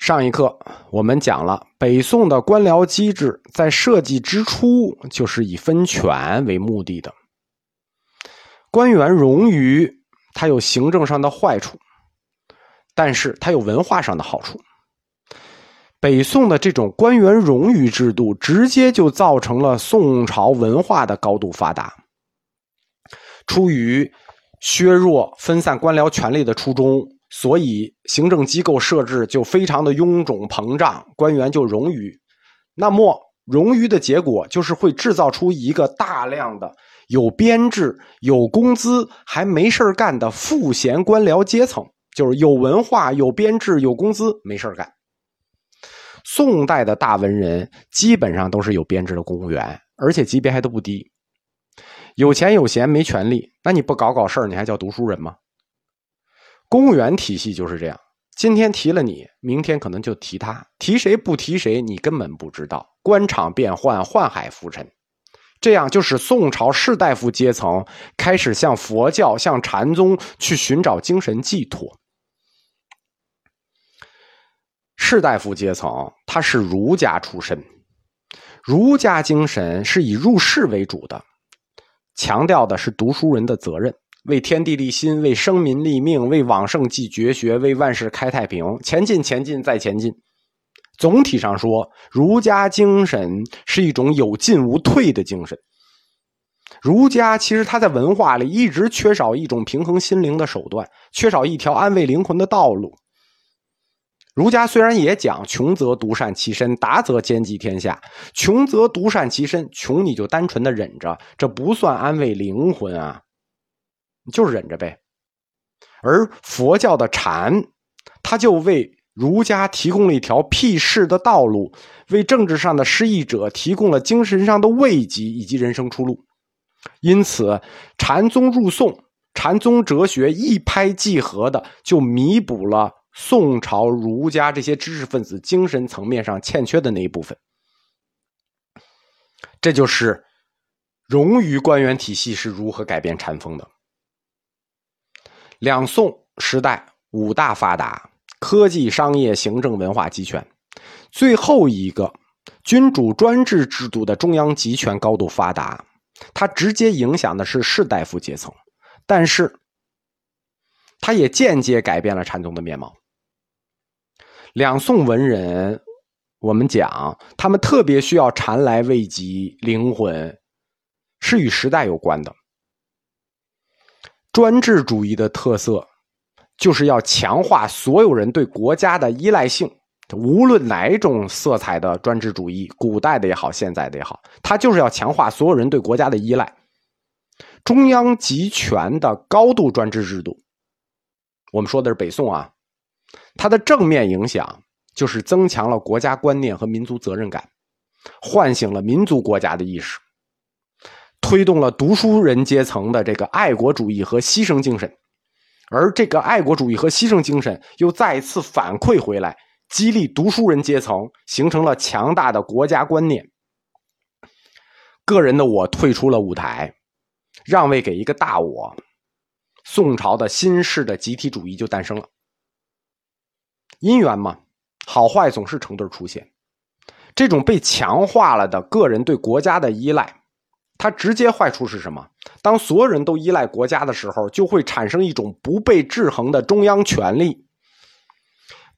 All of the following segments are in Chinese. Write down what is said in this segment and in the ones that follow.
上一课我们讲了北宋的官僚机制在设计之初就是以分权为目的的，官员冗余，它有行政上的坏处，但是它有文化上的好处。北宋的这种官员冗余制度，直接就造成了宋朝文化的高度发达。出于削弱分散官僚权力的初衷。所以，行政机构设置就非常的臃肿膨胀，官员就冗余。那么，冗余的结果就是会制造出一个大量的有编制、有工资还没事干的赋闲官僚阶层，就是有文化、有编制、有工资没事干。宋代的大文人基本上都是有编制的公务员，而且级别还都不低。有钱有闲没权利，那你不搞搞事儿，你还叫读书人吗？公务员体系就是这样，今天提了你，明天可能就提他，提谁不提谁，你根本不知道。官场变幻，宦海浮沉，这样就使宋朝士大夫阶层开始向佛教、向禅宗去寻找精神寄托。士大夫阶层他是儒家出身，儒家精神是以入世为主的，强调的是读书人的责任。为天地立心，为生民立命，为往圣继绝学，为万世开太平，前进，前进，再前进。总体上说，儒家精神是一种有进无退的精神。儒家其实他在文化里一直缺少一种平衡心灵的手段，缺少一条安慰灵魂的道路。儒家虽然也讲穷则独善其身，达则兼济天下。穷则独善其身，穷你就单纯的忍着，这不算安慰灵魂啊。就是忍着呗，而佛教的禅，它就为儒家提供了一条辟世的道路，为政治上的失意者提供了精神上的慰藉以及人生出路。因此，禅宗入宋，禅宗哲学一拍即合的，就弥补了宋朝儒家这些知识分子精神层面上欠缺的那一部分。这就是融于官员体系是如何改变禅风的。两宋时代五大发达，科技、商业、行政、文化集权。最后一个君主专制制度的中央集权高度发达，它直接影响的是士大夫阶层，但是它也间接改变了禅宗的面貌。两宋文人，我们讲他们特别需要禅来慰藉灵魂，是与时代有关的。专制主义的特色，就是要强化所有人对国家的依赖性。无论哪种色彩的专制主义，古代的也好，现在的也好，它就是要强化所有人对国家的依赖。中央集权的高度专制制度，我们说的是北宋啊，它的正面影响就是增强了国家观念和民族责任感，唤醒了民族国家的意识。推动了读书人阶层的这个爱国主义和牺牲精神，而这个爱国主义和牺牲精神又再一次反馈回来，激励读书人阶层，形成了强大的国家观念。个人的我退出了舞台，让位给一个大我，宋朝的新式的集体主义就诞生了。因缘嘛，好坏总是成对出现，这种被强化了的个人对国家的依赖。它直接坏处是什么？当所有人都依赖国家的时候，就会产生一种不被制衡的中央权力，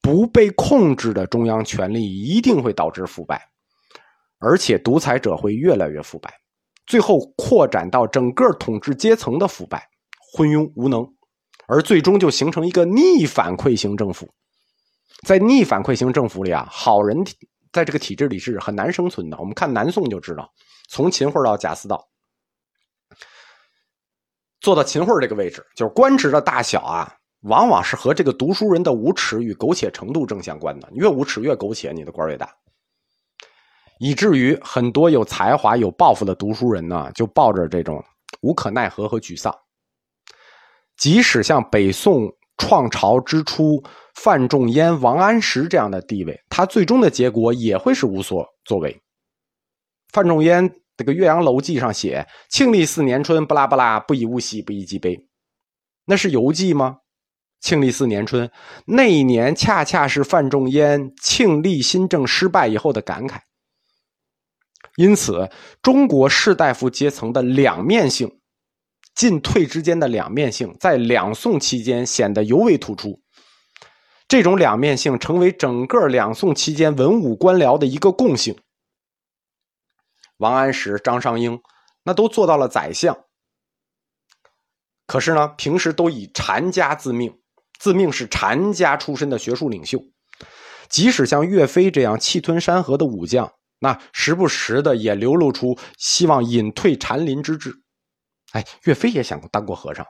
不被控制的中央权力一定会导致腐败，而且独裁者会越来越腐败，最后扩展到整个统治阶层的腐败、昏庸无能，而最终就形成一个逆反馈型政府。在逆反馈型政府里啊，好人在这个体制里是很难生存的。我们看南宋就知道。从秦桧到贾似道，做到秦桧这个位置，就是官职的大小啊，往往是和这个读书人的无耻与苟且程度正相关的。越无耻越苟且，你的官越大。以至于很多有才华、有抱负的读书人呢，就抱着这种无可奈何和沮丧。即使像北宋创朝之初范仲淹、王安石这样的地位，他最终的结果也会是无所作为。范仲淹这个《岳阳楼记》上写：“庆历四年春，不拉不拉，不以物喜，不以己悲。”那是游记吗？庆历四年春，那一年恰恰是范仲淹庆历新政失败以后的感慨。因此，中国士大夫阶层的两面性、进退之间的两面性，在两宋期间显得尤为突出。这种两面性成为整个两宋期间文武官僚的一个共性。王安石、张尚英那都做到了宰相，可是呢，平时都以禅家自命，自命是禅家出身的学术领袖。即使像岳飞这样气吞山河的武将。那时不时的也流露出希望隐退禅林之志，哎，岳飞也想过当过和尚。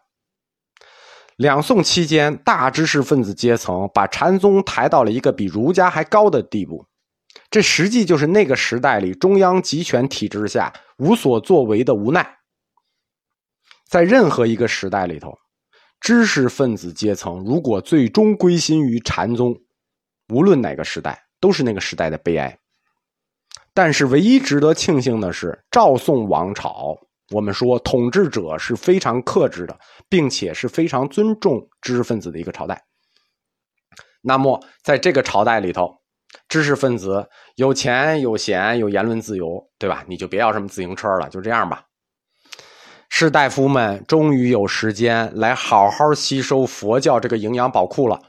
两宋期间，大知识分子阶层把禅宗抬到了一个比儒家还高的地步，这实际就是那个时代里中央集权体制下无所作为的无奈。在任何一个时代里头，知识分子阶层如果最终归心于禅宗，无论哪个时代，都是那个时代的悲哀。但是，唯一值得庆幸的是，赵宋王朝，我们说统治者是非常克制的，并且是非常尊重知识分子的一个朝代。那么，在这个朝代里头，知识分子有钱有闲有言论自由，对吧？你就别要什么自行车了，就这样吧。士大夫们终于有时间来好好吸收佛教这个营养宝库了，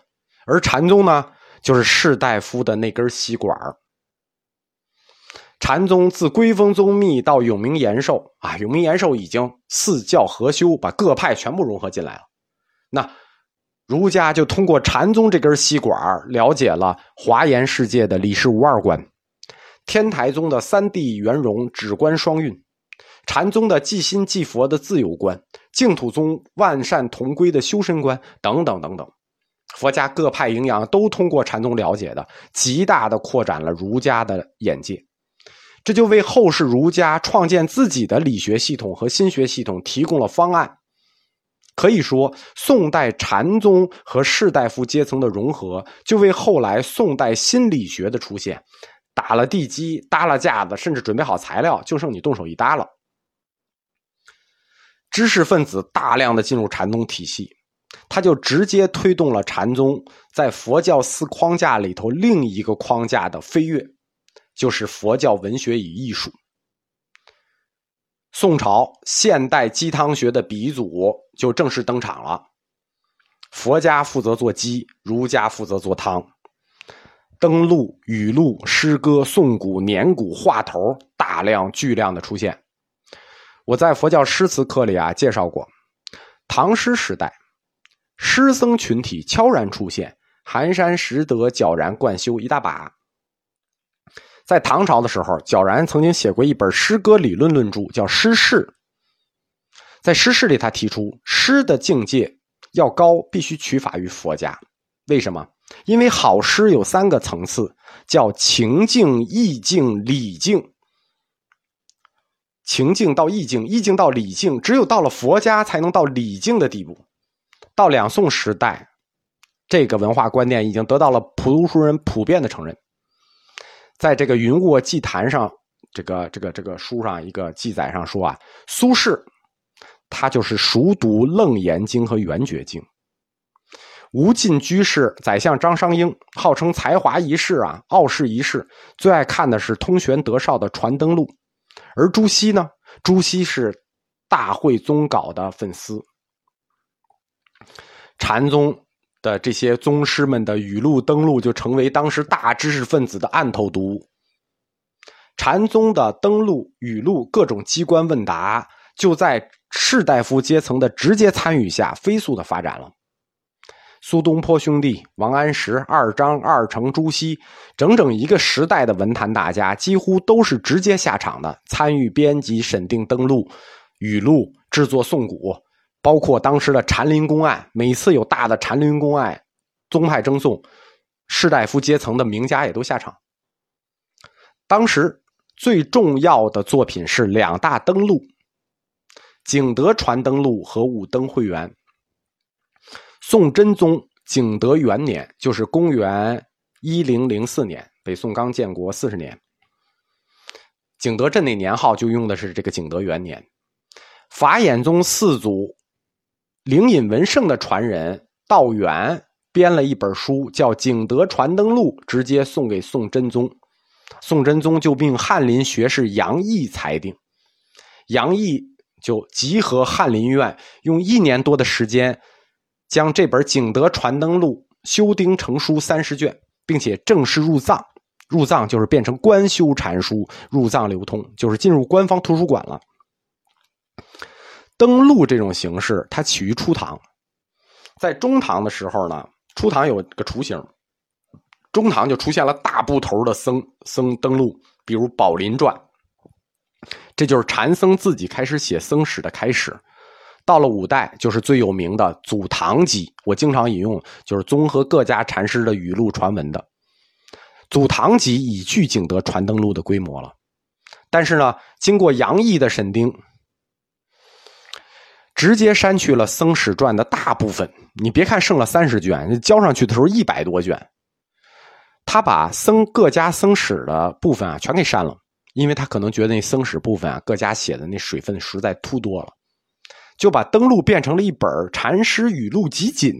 而禅宗呢，就是士大夫的那根吸管禅宗自归峰宗密到永明延寿啊，永明延寿已经四教合修，把各派全部融合进来了。那儒家就通过禅宗这根吸管了解了华严世界的理事无二观，天台宗的三谛圆融、止观双运，禅宗的即心即佛的自由观，净土宗万善同归的修身观等等等等。佛家各派营养都通过禅宗了解的，极大的扩展了儒家的眼界。这就为后世儒家创建自己的理学系统和心学系统提供了方案。可以说，宋代禅宗和士大夫阶层的融合，就为后来宋代新理学的出现打了地基、搭了架子，甚至准备好材料，就剩你动手一搭了。知识分子大量的进入禅宗体系，他就直接推动了禅宗在佛教四框架里头另一个框架的飞跃。就是佛教文学与艺术。宋朝现代鸡汤学的鼻祖就正式登场了。佛家负责做鸡，儒家负责做汤。登录、语录、诗歌、颂古、年古、话头大量巨量的出现。我在佛教诗词课里啊介绍过，唐诗时代，诗僧群体悄然出现，寒山拾得，皎然贯修一大把。在唐朝的时候，皎然曾经写过一本诗歌理论论著，叫《诗事》。在《诗事》里，他提出诗的境界要高，必须取法于佛家。为什么？因为好诗有三个层次，叫情境、意境、理境。情境到意境，意境到理境，只有到了佛家，才能到理境的地步。到两宋时代，这个文化观念已经得到了普通书人普遍的承认。在这个《云卧祭坛》上，这个这个这个书上一个记载上说啊，苏轼他就是熟读《楞严经》和《圆觉经》。吴进居士、宰相张商英号称才华一世啊，傲视一世，最爱看的是通玄德绍的《传灯录》。而朱熹呢，朱熹是大会宗稿的粉丝，禅宗。的这些宗师们的语录登录，就成为当时大知识分子的案头读物。禅宗的登录语录，各种机关问答，就在士大夫阶层的直接参与下，飞速的发展了。苏东坡兄弟、王安石、二张、二程、朱熹，整整一个时代的文坛大家，几乎都是直接下场的，参与编辑、审定登录语录、制作颂古。包括当时的禅林公案，每次有大的禅林公案，宗派争讼，士大夫阶层的名家也都下场。当时最重要的作品是两大登录，《景德传灯录》和《武登会元》。宋真宗景德元年，就是公元一零零四年，北宋刚建国四十年，景德镇那年号就用的是这个景德元年。法眼宗四祖。灵隐文圣的传人道远编了一本书，叫《景德传灯录》，直接送给宋真宗。宋真宗就命翰林学士杨毅裁定，杨毅就集合翰林院，用一年多的时间，将这本《景德传灯录》修订成书三十卷，并且正式入藏。入藏就是变成官修禅书，入藏流通，就是进入官方图书馆了。登录这种形式，它起于初唐，在中唐的时候呢，初唐有个雏形，中唐就出现了大部头的僧僧登录，比如《宝林传》，这就是禅僧自己开始写僧史的开始。到了五代，就是最有名的《祖堂集》，我经常引用，就是综合各家禅师的语录传闻的。《祖堂集》已具景德传灯录的规模了，但是呢，经过杨毅的审定，直接删去了《僧史传》的大部分。你别看剩了三十卷，交上去的时候一百多卷，他把僧各家僧史的部分啊全给删了，因为他可能觉得那僧史部分啊各家写的那水分实在突多了，就把登录变成了一本禅师语录集锦。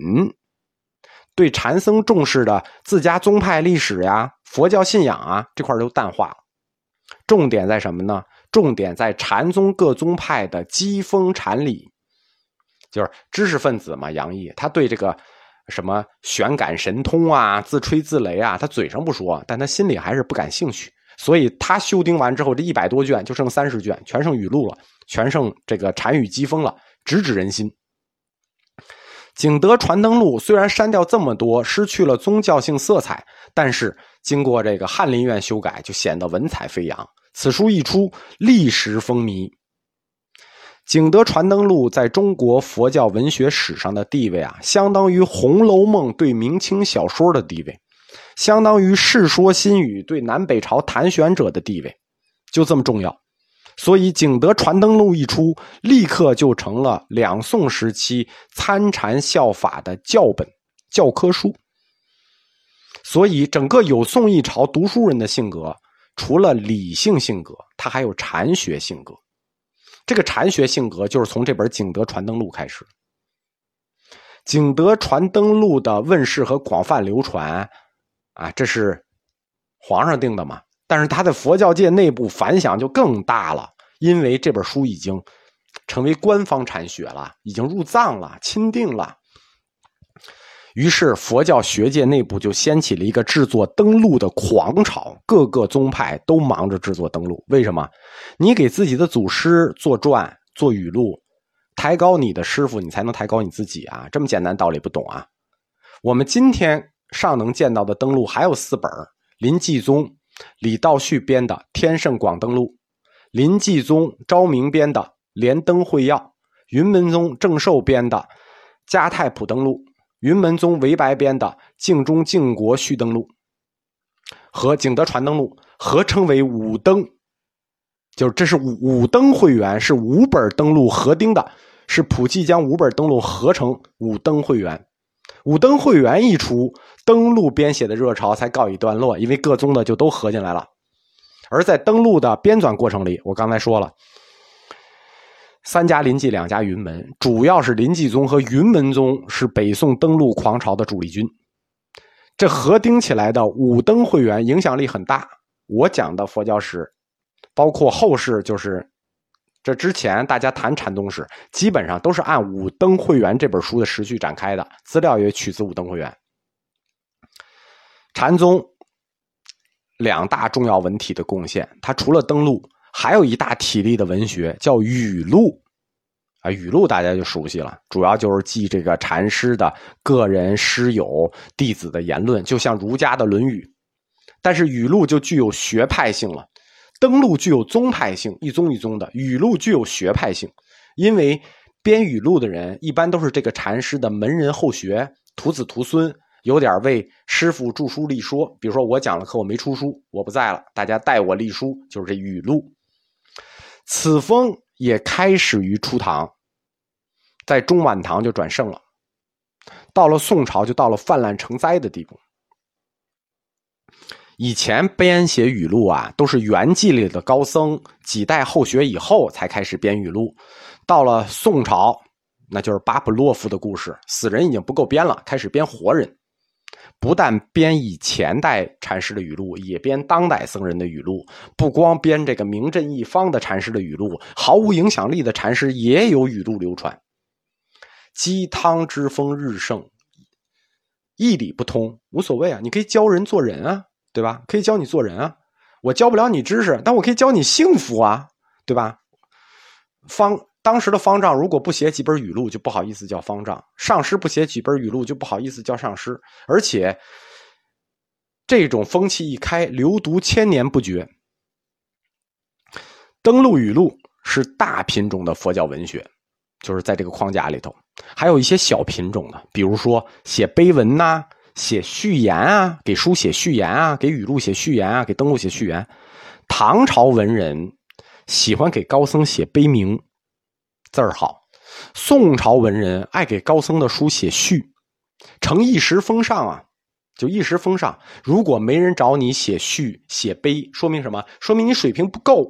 对禅僧重视的自家宗派历史呀。佛教信仰啊，这块都淡化了。重点在什么呢？重点在禅宗各宗派的机锋禅理，就是知识分子嘛。杨毅他对这个什么玄感神通啊、自吹自擂啊，他嘴上不说，但他心里还是不感兴趣。所以他修订完之后，这一百多卷就剩三十卷，全剩语录了，全剩这个禅语机锋了，直指人心。景德传灯录虽然删掉这么多，失去了宗教性色彩，但是。经过这个翰林院修改，就显得文采飞扬。此书一出，立时风靡。《景德传灯录》在中国佛教文学史上的地位啊，相当于《红楼梦》对明清小说的地位，相当于《世说新语》对南北朝谈选者的地位，就这么重要。所以，《景德传灯录》一出，立刻就成了两宋时期参禅效法的教本、教科书。所以，整个有宋一朝读书人的性格，除了理性性格，他还有禅学性格。这个禅学性格就是从这本《景德传灯录》开始。《景德传灯录》的问世和广泛流传，啊，这是皇上定的嘛？但是他在佛教界内部反响就更大了，因为这本书已经成为官方禅学了，已经入藏了，钦定了。于是，佛教学界内部就掀起了一个制作灯录的狂潮，各个宗派都忙着制作灯录。为什么？你给自己的祖师做传、做语录，抬高你的师傅，你才能抬高你自己啊！这么简单道理不懂啊？我们今天尚能见到的灯录还有四本：林继宗、李道旭编的《天圣广灯录》，林继宗、昭明编的《莲灯会要》，云门宗郑寿编的《嘉太普登录》。云门宗韦白编的《净中净国续灯录》和《景德传灯录》合称为五灯，就是这是五五灯会员，是五本灯录合订的，是普济将五本灯录合成五灯会员。五灯会员一出，灯录编写的热潮才告一段落，因为各宗的就都合进来了。而在灯录的编纂过程里，我刚才说了。三家临济，两家云门，主要是临济宗和云门宗是北宋登陆狂潮的主力军。这合订起来的五灯会员影响力很大。我讲的佛教史，包括后世，就是这之前大家谈禅宗史，基本上都是按《五灯会员》这本书的时序展开的，资料也取自《五灯会员》。禅宗两大重要文体的贡献，它除了登陆。还有一大体力的文学叫语录，啊，语录大家就熟悉了，主要就是记这个禅师的个人师友弟子的言论，就像儒家的《论语》。但是语录就具有学派性了，登录具有宗派性，一宗一宗的；语录具有学派性，因为编语录的人一般都是这个禅师的门人后学、徒子徒孙。有点为师傅著书立说，比如说我讲了课，我没出书，我不在了，大家代我立书，就是这语录。此风也开始于初唐，在中晚唐就转盛了，到了宋朝就到了泛滥成灾的地步。以前编写语录啊，都是元纪里的高僧几代后学以后才开始编语录，到了宋朝，那就是巴甫洛夫的故事。死人已经不够编了，开始编活人。不但编以前代禅师的语录，也编当代僧人的语录。不光编这个名震一方的禅师的语录，毫无影响力的禅师也有语录流传。鸡汤之风日盛，义理不通无所谓啊，你可以教人做人啊，对吧？可以教你做人啊。我教不了你知识，但我可以教你幸福啊，对吧？方当时的方丈如果不写几本语录，就不好意思叫方丈；上师不写几本语录，就不好意思叫上师。而且，这种风气一开，流毒千年不绝。登录语录是大品种的佛教文学，就是在这个框架里头，还有一些小品种的，比如说写碑文呐。写序言啊，给书写序言啊，给语录写序言啊，给登录写序言。唐朝文人喜欢给高僧写碑铭，字儿好；宋朝文人爱给高僧的书写序，成一时风尚啊，就一时风尚。如果没人找你写序、写碑，说明什么？说明你水平不够。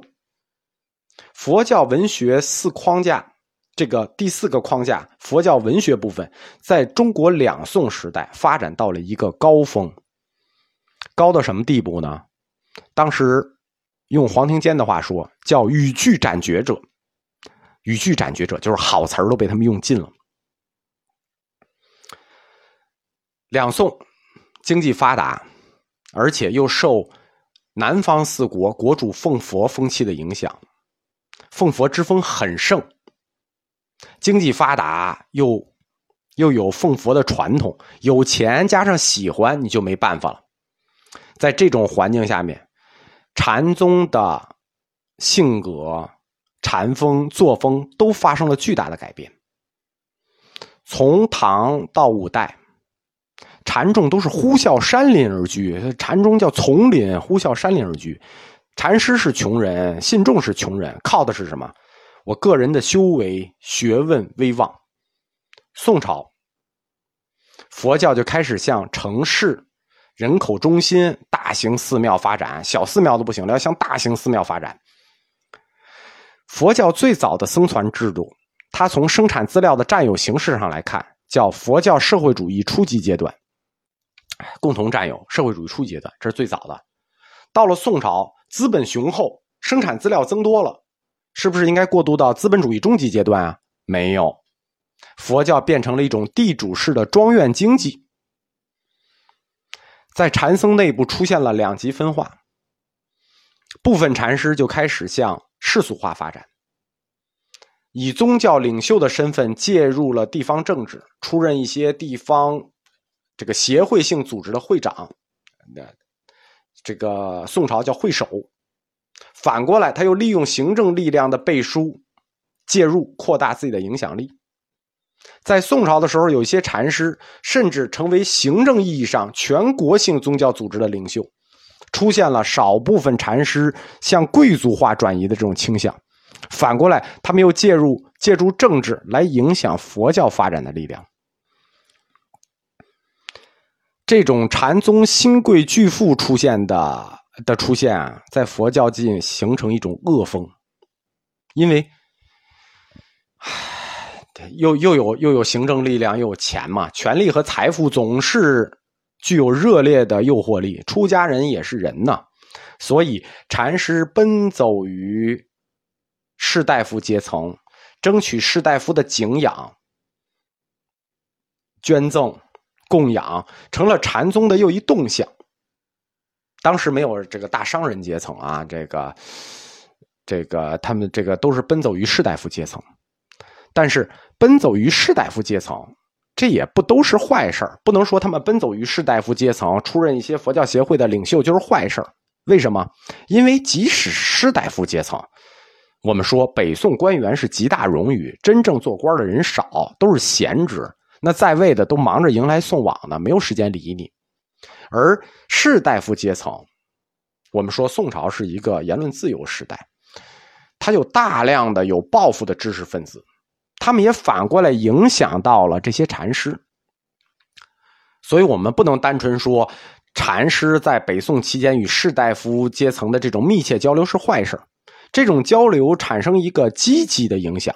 佛教文学四框架。这个第四个框架，佛教文学部分，在中国两宋时代发展到了一个高峰。高到什么地步呢？当时用黄庭坚的话说，叫语句斩绝者。语句斩绝者就是好词儿都被他们用尽了。两宋经济发达，而且又受南方四国国主奉佛风气的影响，奉佛之风很盛。经济发达，又又有奉佛的传统，有钱加上喜欢，你就没办法了。在这种环境下面，禅宗的性格、禅风、作风都发生了巨大的改变。从唐到五代，禅众都是呼啸山林而居，禅宗叫丛林，呼啸山林而居。禅师是穷人，信众是穷人，靠的是什么？我个人的修为、学问、威望。宋朝，佛教就开始向城市、人口中心、大型寺庙发展，小寺庙都不行了，要向大型寺庙发展。佛教最早的僧团制度，它从生产资料的占有形式上来看，叫佛教社会主义初级阶段，共同占有社会主义初级阶段，这是最早的。到了宋朝，资本雄厚，生产资料增多了。是不是应该过渡到资本主义中级阶段啊？没有，佛教变成了一种地主式的庄园经济，在禅僧内部出现了两极分化，部分禅师就开始向世俗化发展，以宗教领袖的身份介入了地方政治，出任一些地方这个协会性组织的会长，那这个宋朝叫会首。反过来，他又利用行政力量的背书、介入，扩大自己的影响力。在宋朝的时候，有一些禅师甚至成为行政意义上全国性宗教组织的领袖，出现了少部分禅师向贵族化转移的这种倾向。反过来，他们又介入、借助政治来影响佛教发展的力量。这种禅宗新贵巨富出现的。的出现啊，在佛教界形成一种恶风，因为，又又有又有行政力量，又有钱嘛，权力和财富总是具有热烈的诱惑力。出家人也是人呐，所以禅师奔走于士大夫阶层，争取士大夫的敬仰、捐赠、供养，成了禅宗的又一动向。当时没有这个大商人阶层啊，这个，这个他们这个都是奔走于士大夫阶层，但是奔走于士大夫阶层，这也不都是坏事不能说他们奔走于士大夫阶层，出任一些佛教协会的领袖就是坏事为什么？因为即使士大夫阶层，我们说北宋官员是极大荣誉，真正做官的人少，都是闲职，那在位的都忙着迎来送往呢，没有时间理你。而士大夫阶层，我们说宋朝是一个言论自由时代，他有大量的有抱负的知识分子，他们也反过来影响到了这些禅师，所以我们不能单纯说禅师在北宋期间与士大夫阶层的这种密切交流是坏事这种交流产生一个积极的影响，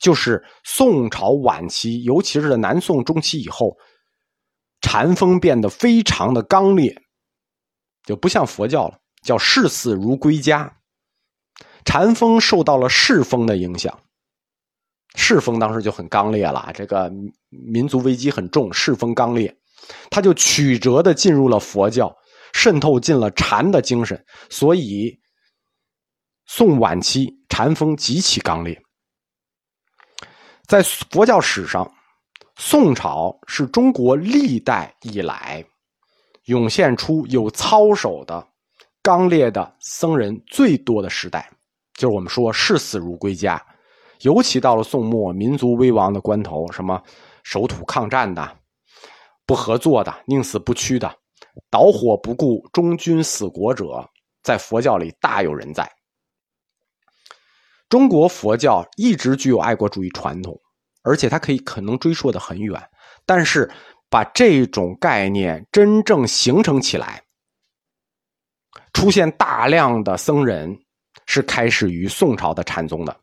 就是宋朝晚期，尤其是南宋中期以后，禅风变得非常的刚烈，就不像佛教了，叫视死如归家。禅风受到了世风的影响，世风当时就很刚烈了，这个民族危机很重，世风刚烈，他就曲折的进入了佛教，渗透进了禅的精神，所以宋晚期禅风极其刚烈。在佛教史上，宋朝是中国历代以来涌现出有操守的、刚烈的僧人最多的时代。就是我们说视死如归家，尤其到了宋末民族危亡的关头，什么守土抗战的、不合作的、宁死不屈的、导火不顾忠君死国者，在佛教里大有人在。中国佛教一直具有爱国主义传统，而且它可以可能追溯的很远，但是把这种概念真正形成起来，出现大量的僧人。是开始于宋朝的禅宗的，